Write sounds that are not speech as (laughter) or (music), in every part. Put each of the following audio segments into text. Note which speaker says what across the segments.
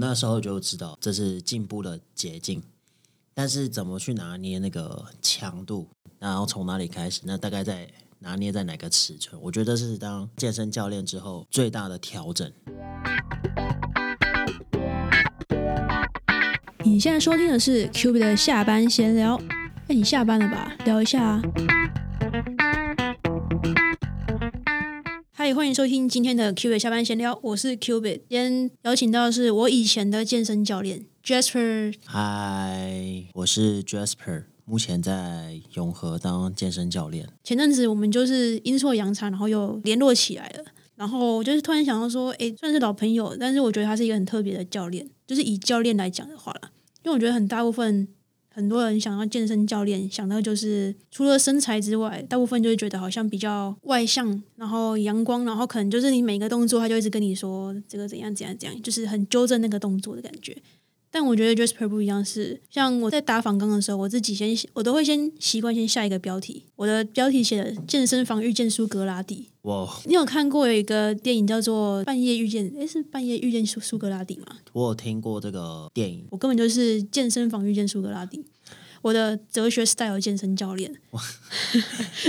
Speaker 1: 那时候就知道这是进步的捷径，但是怎么去拿捏那个强度，然后从哪里开始，那大概在拿捏在哪个尺寸？我觉得是当健身教练之后最大的调整。
Speaker 2: 你现在收听的是 Q B 的下班闲聊。哎，你下班了吧？聊一下啊。嗨，欢迎收听今天的 Q B 下班闲聊，我是 Q B。今天邀请到的是我以前的健身教练 Jasper。
Speaker 1: 嗨，我是 Jasper，目前在永和当健身教练。
Speaker 2: 前阵子我们就是阴错阳差，然后又联络起来了。然后我就是突然想到说，哎，算是老朋友，但是我觉得他是一个很特别的教练。就是以教练来讲的话啦，因为我觉得很大部分很多人想要健身教练，想到就是除了身材之外，大部分就会觉得好像比较外向，然后阳光，然后可能就是你每个动作他就一直跟你说这个怎样怎样怎样，就是很纠正那个动作的感觉。但我觉得 Jasper 不一样，是像我在打仿钢的时候，我自己先我都会先习惯先下一个标题，我的标题写的“健身房遇见苏格拉底”。
Speaker 1: 哇！
Speaker 2: 你有看过有一个电影叫做《半夜遇见》？诶，是《半夜遇见苏苏格拉底》吗？
Speaker 1: 我有听过这个电影，
Speaker 2: 我根本就是健身房遇见苏格拉底。我的哲学 style 健身教练，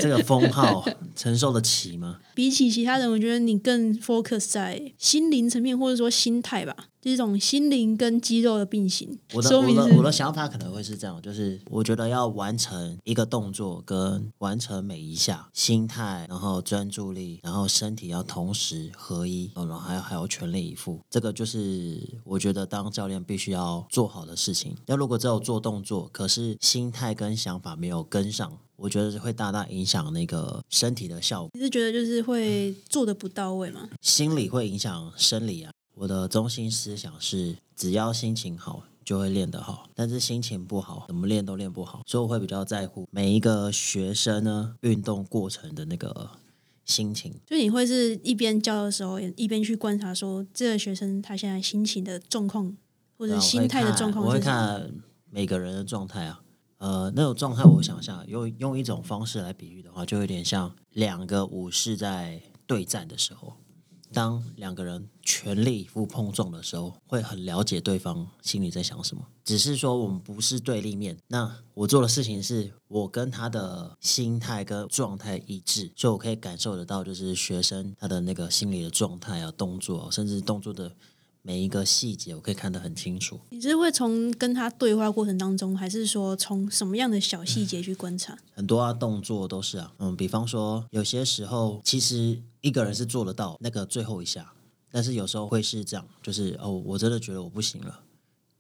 Speaker 1: 这个封号承受得起吗？(laughs)
Speaker 2: 比起其他人，我觉得你更 focus 在心灵层面，或者说心态吧，这种心灵跟肌肉的并行。
Speaker 1: 我的我的我的想法可能会是这样，就是我觉得要完成一个动作跟完成每一下，心态，然后专注力，然后身体要同时合一，然后还要还要全力以赴。这个就是我觉得当教练必须要做好的事情。那如果只有做动作，可是心态跟想法没有跟上。我觉得会大大影响那个身体的效果。
Speaker 2: 你是觉得就是会做的不到位吗？
Speaker 1: 心理会影响生理啊。我的中心思想是，只要心情好就会练得好，但是心情不好，怎么练都练不好。所以我会比较在乎每一个学生呢运动过程的那个心情。
Speaker 2: 就你会是一边教的时候，一边去观察说这个学生他现在心情的状况或者心态的状况。
Speaker 1: 我会看每个人的状态啊。呃，那种状态，我想一下用用一种方式来比喻的话，就有点像两个武士在对战的时候，当两个人全力以赴碰撞的时候，会很了解对方心里在想什么。只是说我们不是对立面，那我做的事情是我跟他的心态跟状态一致，所以我可以感受得到，就是学生他的那个心理的状态啊，动作，甚至动作的。每一个细节我可以看得很清楚。
Speaker 2: 你是会从跟他对话过程当中，还是说从什么样的小细节去观察？
Speaker 1: 很多啊，动作都是啊，嗯，比方说有些时候其实一个人是做得到那个最后一下，但是有时候会是这样，就是哦，我真的觉得我不行了，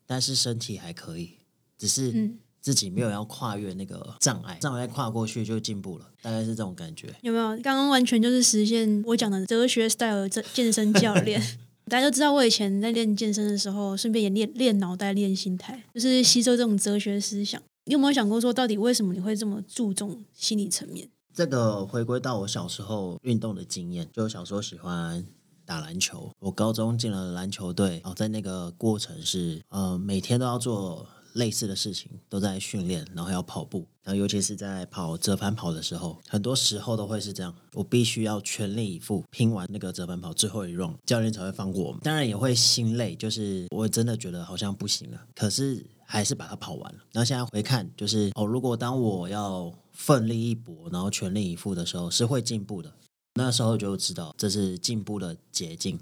Speaker 1: 但是身体还可以，只是自己没有要跨越那个障碍，障碍跨过去就进步了，大概是这种感觉。
Speaker 2: 有没有？刚刚完全就是实现我讲的哲学 style 健健身教练。(laughs) 大家都知道，我以前在练健身的时候，顺便也练练脑袋、练心态，就是吸收这种哲学思想。你有没有想过，说到底为什么你会这么注重心理层面？
Speaker 1: 这个回归到我小时候运动的经验，就小时候喜欢打篮球，我高中进了篮球队，然后，在那个过程是呃每天都要做。类似的事情都在训练，然后要跑步，然后尤其是在跑折返跑的时候，很多时候都会是这样，我必须要全力以赴拼完那个折返跑最后一 run，教练才会放过我们。当然也会心累，就是我真的觉得好像不行了，可是还是把它跑完了。然后现在回看，就是哦，如果当我要奋力一搏，然后全力以赴的时候，是会进步的。那时候就知道这是进步的捷径，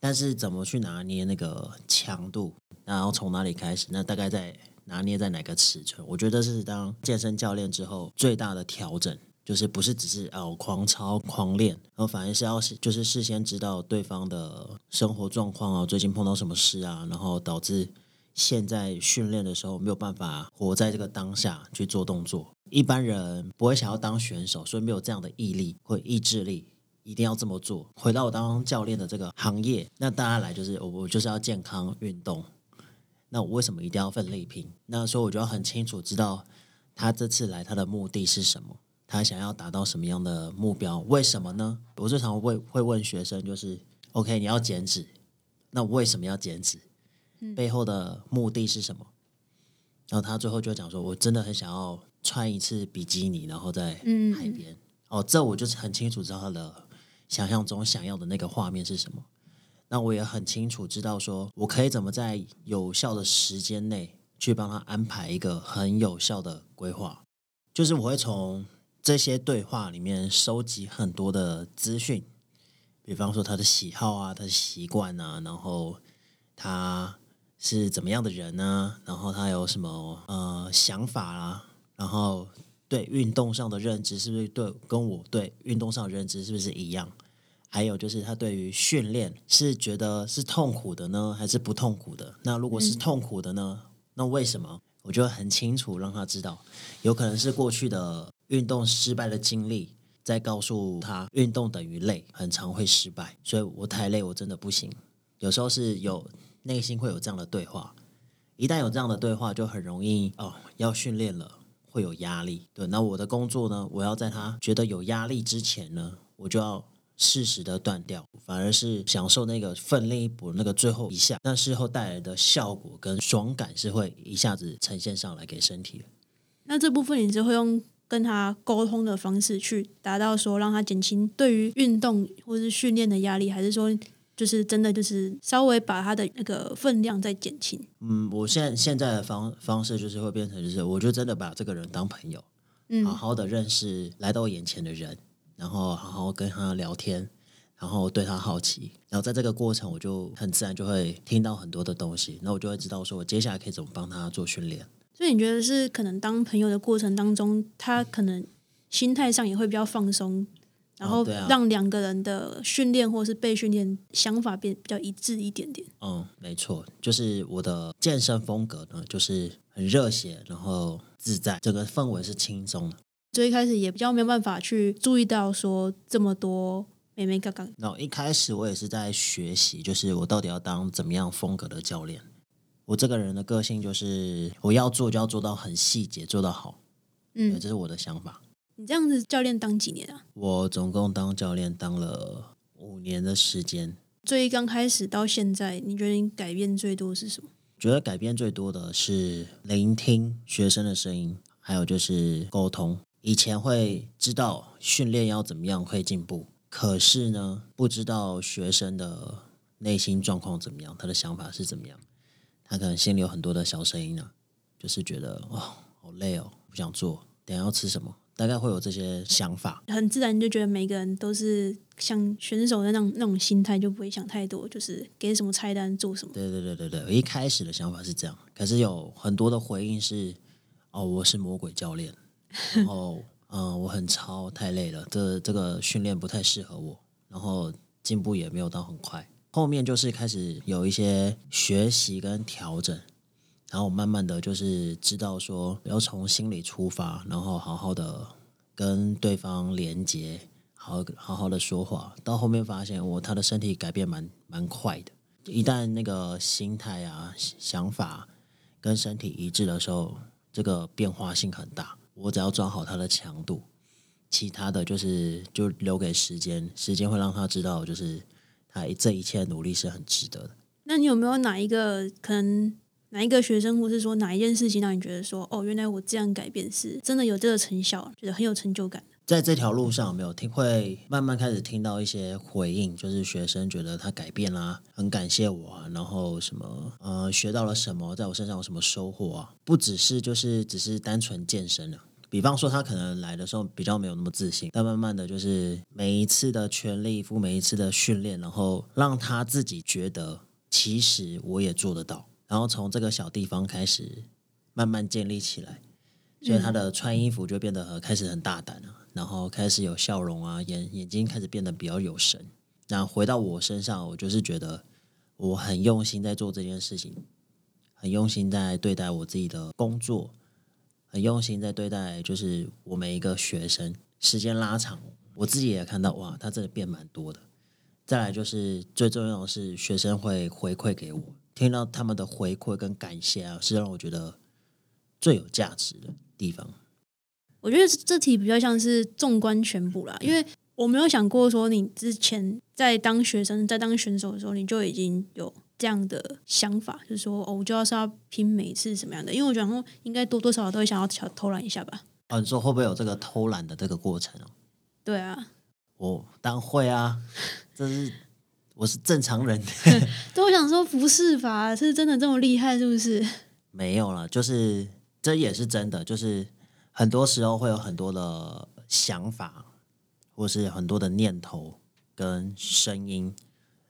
Speaker 1: 但是怎么去拿捏那个强度？然后从哪里开始？那大概在拿捏在哪个尺寸？我觉得是当健身教练之后最大的调整，就是不是只是哦狂操狂练，然后反而是要就是事先知道对方的生活状况啊，最近碰到什么事啊，然后导致现在训练的时候没有办法活在这个当下去做动作。一般人不会想要当选手，所以没有这样的毅力或意志力，一定要这么做。回到我当教练的这个行业，那大家来就是我我就是要健康运动。那我为什么一定要奋力拼？那所以我就要很清楚知道他这次来他的目的是什么，他想要达到什么样的目标？为什么呢？我最常会会问学生，就是：OK，你要减脂，那为什么要减脂？背后的目的是什么？然后他最后就讲说：我真的很想要穿一次比基尼，然后在海边。哦，这我就是很清楚知道他的想象中想要的那个画面是什么。那我也很清楚知道说，我可以怎么在有效的时间内去帮他安排一个很有效的规划。就是我会从这些对话里面收集很多的资讯，比方说他的喜好啊，他的习惯啊，然后他是怎么样的人呢？然后他有什么呃想法啦、然后对运动上的认知是不是对跟我对运动上的认知是不是一样？还有就是他对于训练是觉得是痛苦的呢，还是不痛苦的？那如果是痛苦的呢，那为什么？我就会很清楚让他知道，有可能是过去的运动失败的经历，在告诉他运动等于累，很常会失败，所以我太累，我真的不行。有时候是有内心会有这样的对话，一旦有这样的对话，就很容易哦，要训练了会有压力。对，那我的工作呢，我要在他觉得有压力之前呢，我就要。适时的断掉，反而是享受那个奋力一搏那个最后一下，那事后带来的效果跟爽感是会一下子呈现上来给身体的。
Speaker 2: 那这部分你只会用跟他沟通的方式去达到说让他减轻对于运动或是训练的压力，还是说就是真的就是稍微把他的那个分量再减轻？
Speaker 1: 嗯，我现在现在的方方式就是会变成就是，我就真的把这个人当朋友，
Speaker 2: 嗯
Speaker 1: 好好的认识来到我眼前的人。然后好好跟他聊天，然后对他好奇，然后在这个过程，我就很自然就会听到很多的东西，那我就会知道说我接下来可以怎么帮他做训练。
Speaker 2: 所以你觉得是可能当朋友的过程当中，他可能心态上也会比较放松，然后让两个人的训练或是被训练想法变比较一致一点点。
Speaker 1: 嗯，没错，就是我的健身风格呢，就是很热血，然后自在，整个氛围是轻松的。
Speaker 2: 最一开始也比较没有办法去注意到说这么多妹妹嘎嘎。
Speaker 1: 然后一开始我也是在学习，就是我到底要当怎么样风格的教练。我这个人的个性就是我要做就要做到很细节，做到好，
Speaker 2: 嗯，
Speaker 1: 这是我的想法。
Speaker 2: 你这样子教练当几年啊？
Speaker 1: 我总共当教练当了五年的时间，
Speaker 2: 最刚开始到现在，你觉得你改变最多是什么？
Speaker 1: 觉得改变最多的是聆听学生的声音，还有就是沟通。以前会知道训练要怎么样会进步，可是呢，不知道学生的内心状况怎么样，他的想法是怎么样，他可能心里有很多的小声音呢，就是觉得哦，好累哦，不想做，等下要吃什么，大概会有这些想法。
Speaker 2: 很自然就觉得每个人都是像选手的那种那种心态，就不会想太多，就是给什么菜单做什么。
Speaker 1: 对对对对对，我一开始的想法是这样，可是有很多的回应是，哦，我是魔鬼教练，(laughs) 然后嗯、呃我很超，太累了，这这个训练不太适合我，然后进步也没有到很快。后面就是开始有一些学习跟调整，然后我慢慢的就是知道说要从心里出发，然后好好的跟对方连接，好好好的说话。到后面发现我他的身体改变蛮蛮快的，一旦那个心态啊、想法跟身体一致的时候，这个变化性很大。我只要抓好他的强度，其他的就是就留给时间，时间会让他知道，就是他这一切努力是很值得的。
Speaker 2: 那你有没有哪一个可能哪一个学生，或是说哪一件事情让你觉得说，哦，原来我这样改变是真的有这个成效，觉得很有成就感？
Speaker 1: 在这条路上，有没有听会慢慢开始听到一些回应，就是学生觉得他改变啦，很感谢我啊，然后什么呃学到了什么，在我身上有什么收获啊？不只是就是只是单纯健身了、比方说他可能来的时候比较没有那么自信，但慢慢的就是每一次的全力以赴，每一次的训练，然后让他自己觉得其实我也做得到，然后从这个小地方开始慢慢建立起来。所以他的穿衣服就变得开始很大胆了，然后开始有笑容啊，眼眼睛开始变得比较有神。那回到我身上，我就是觉得我很用心在做这件事情，很用心在对待我自己的工作，很用心在对待就是我每一个学生。时间拉长，我自己也看到哇，他真的变蛮多的。再来就是最重要的是，学生会回馈给我，听到他们的回馈跟感谢啊，是让我觉得最有价值的地方。
Speaker 2: 我觉得这题比较像是纵观全部啦，因为我没有想过说你之前在当学生、在当选手的时候，你就已经有这样的想法，就是说哦，我就要是要拼每一次什么样的，因为我觉得应该多多少少都会想要小偷懒一下吧。
Speaker 1: 啊，你说会不会有这个偷懒的这个过程哦？
Speaker 2: 对啊，
Speaker 1: 我当然会啊，这是我是正常人，(laughs)
Speaker 2: 对，我想说不是吧？是真的这么厉害是不是？
Speaker 1: 没有了，就是这也是真的，就是很多时候会有很多的想法，或是很多的念头跟声音，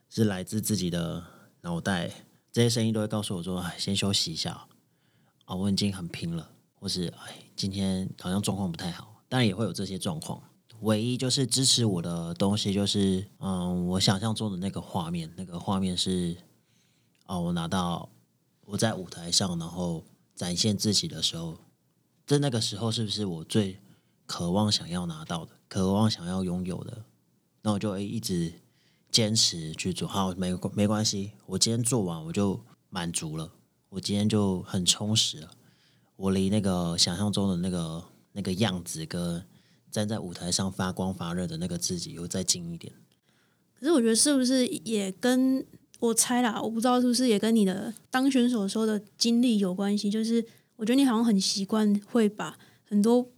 Speaker 1: 是来自自己的脑袋，这些声音都会告诉我说：“哎，先休息一下啊，我已经很拼了。”或是哎，今天好像状况不太好，当然也会有这些状况。唯一就是支持我的东西，就是嗯，我想象中的那个画面，那个画面是哦，我拿到我在舞台上，然后展现自己的时候，在那个时候是不是我最渴望想要拿到的，渴望想要拥有的？那我就会一直坚持去做。好，没没关系，我今天做完我就满足了，我今天就很充实了。我离那个想象中的那个那个样子跟。站在舞台上发光发热的那个自己，又再近一点。
Speaker 2: 可是我觉得是不是也跟我猜啦，我不知道是不是也跟你的当选手时候的经历有关系。就是我觉得你好像很习惯会把很多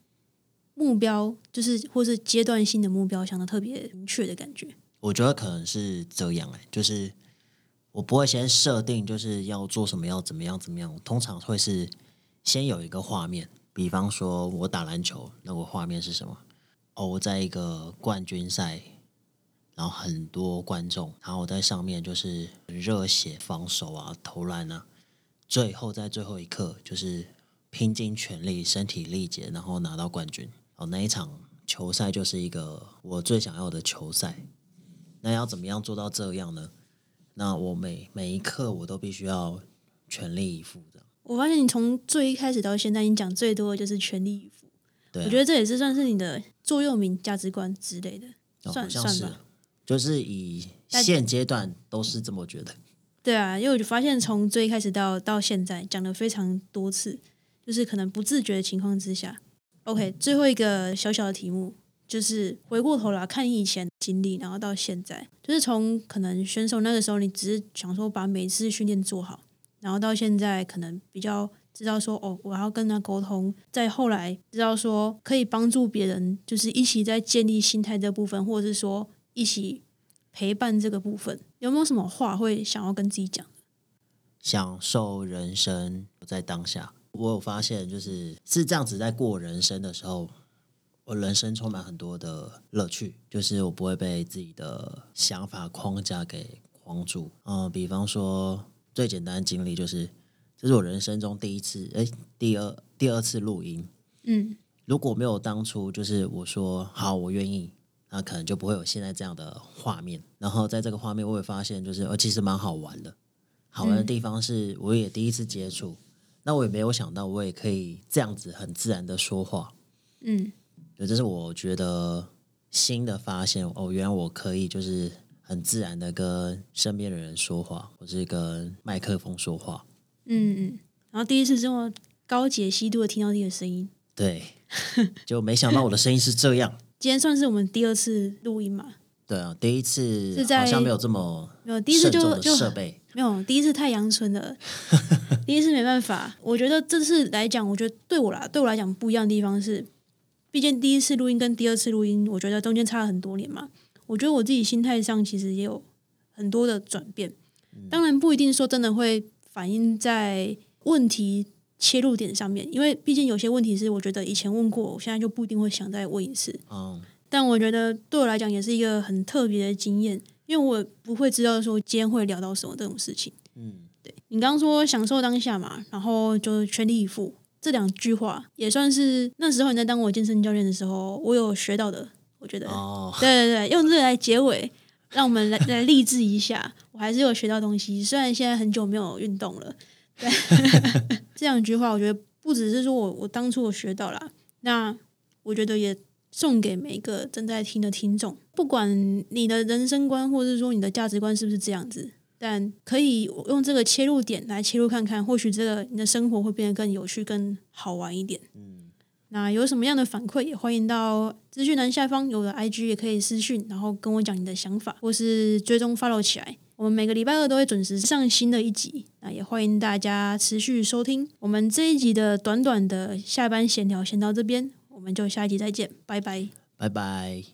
Speaker 2: 目标，就是或是阶段性的目标想的特别明确的感觉。
Speaker 1: 我觉得可能是这样哎，就是我不会先设定就是要做什么，要怎么样怎么样。通常会是先有一个画面。比方说，我打篮球，那个画面是什么？哦，我在一个冠军赛，然后很多观众，然后我在上面就是热血防守啊，投篮啊，最后在最后一刻就是拼尽全力，身体力竭，然后拿到冠军。哦，那一场球赛就是一个我最想要的球赛。那要怎么样做到这样呢？那我每每一刻我都必须要全力以赴的。
Speaker 2: 我发现你从最一开始到现在，你讲最多的就是全力以赴。
Speaker 1: 对，
Speaker 2: 我觉得这也是算是你的座右铭、价值观之类的，算算吧。
Speaker 1: 就是以现阶段都是这么觉得。
Speaker 2: 对啊，因为我就发现从最一开始到到现在讲了非常多次，就是可能不自觉的情况之下。OK，最后一个小小的题目就是回过头来看你以前经历，然后到现在，就是从可能选手那个时候，你只是想说把每次训练做好。然后到现在可能比较知道说哦，我要跟他沟通。再后来知道说可以帮助别人，就是一起在建立心态这部分，或者是说一起陪伴这个部分，有没有什么话会想要跟自己讲？
Speaker 1: 享受人生在当下。我有发现，就是是这样子在过人生的时候，我人生充满很多的乐趣，就是我不会被自己的想法框架给框住。嗯，比方说。最简单的经历就是，这是我人生中第一次，哎，第二第二次录音。
Speaker 2: 嗯，
Speaker 1: 如果没有当初就是我说好我愿意，那可能就不会有现在这样的画面。然后在这个画面，我也发现就是，呃，其实蛮好玩的。好玩的地方是，我也第一次接触，那我也没有想到，我也可以这样子很自然的说话。
Speaker 2: 嗯，
Speaker 1: 对，这是我觉得新的发现。哦，原来我可以就是。很自然的跟身边的人说话，或是跟麦克风说话。
Speaker 2: 嗯嗯，然后第一次这么高解析度的听到你的声音，
Speaker 1: 对，(laughs) 就没想到我的声音是这样。(laughs)
Speaker 2: 今天算是我们第二次录音嘛？
Speaker 1: 对啊，第一次好像没有这么
Speaker 2: 没有第一次就就
Speaker 1: 设备
Speaker 2: 没有第一次太阳春了，(laughs) 第一次没办法。我觉得这次来讲，我觉得对我来，对我来讲不一样的地方是，毕竟第一次录音跟第二次录音，我觉得中间差了很多年嘛。我觉得我自己心态上其实也有很多的转变，当然不一定说真的会反映在问题切入点上面，因为毕竟有些问题是我觉得以前问过，我现在就不一定会想再问一次。
Speaker 1: 嗯，
Speaker 2: 但我觉得对我来讲也是一个很特别的经验，因为我不会知道说今天会聊到什么这种事情。
Speaker 1: 嗯，
Speaker 2: 对你刚刚说享受当下嘛，然后就全力以赴这两句话，也算是那时候你在当我健身教练的时候，我有学到的。我觉得，对对对，用这个来结尾，让我们来 (laughs) 来励志一下。我还是有学到东西，虽然现在很久没有运动了。对，(laughs) 这两句话，我觉得不只是说我我当初我学到了，那我觉得也送给每一个正在听的听众，不管你的人生观或者是说你的价值观是不是这样子，但可以用这个切入点来切入看看，或许这个你的生活会变得更有趣、更好玩一点。
Speaker 1: 嗯。
Speaker 2: 那有什么样的反馈，也欢迎到资讯栏下方有的 IG 也可以私讯，然后跟我讲你的想法，或是追踪 follow 起来。我们每个礼拜二都会准时上新的一集，那也欢迎大家持续收听。我们这一集的短短的下班闲聊先到这边，我们就下一集再见，拜拜，
Speaker 1: 拜拜。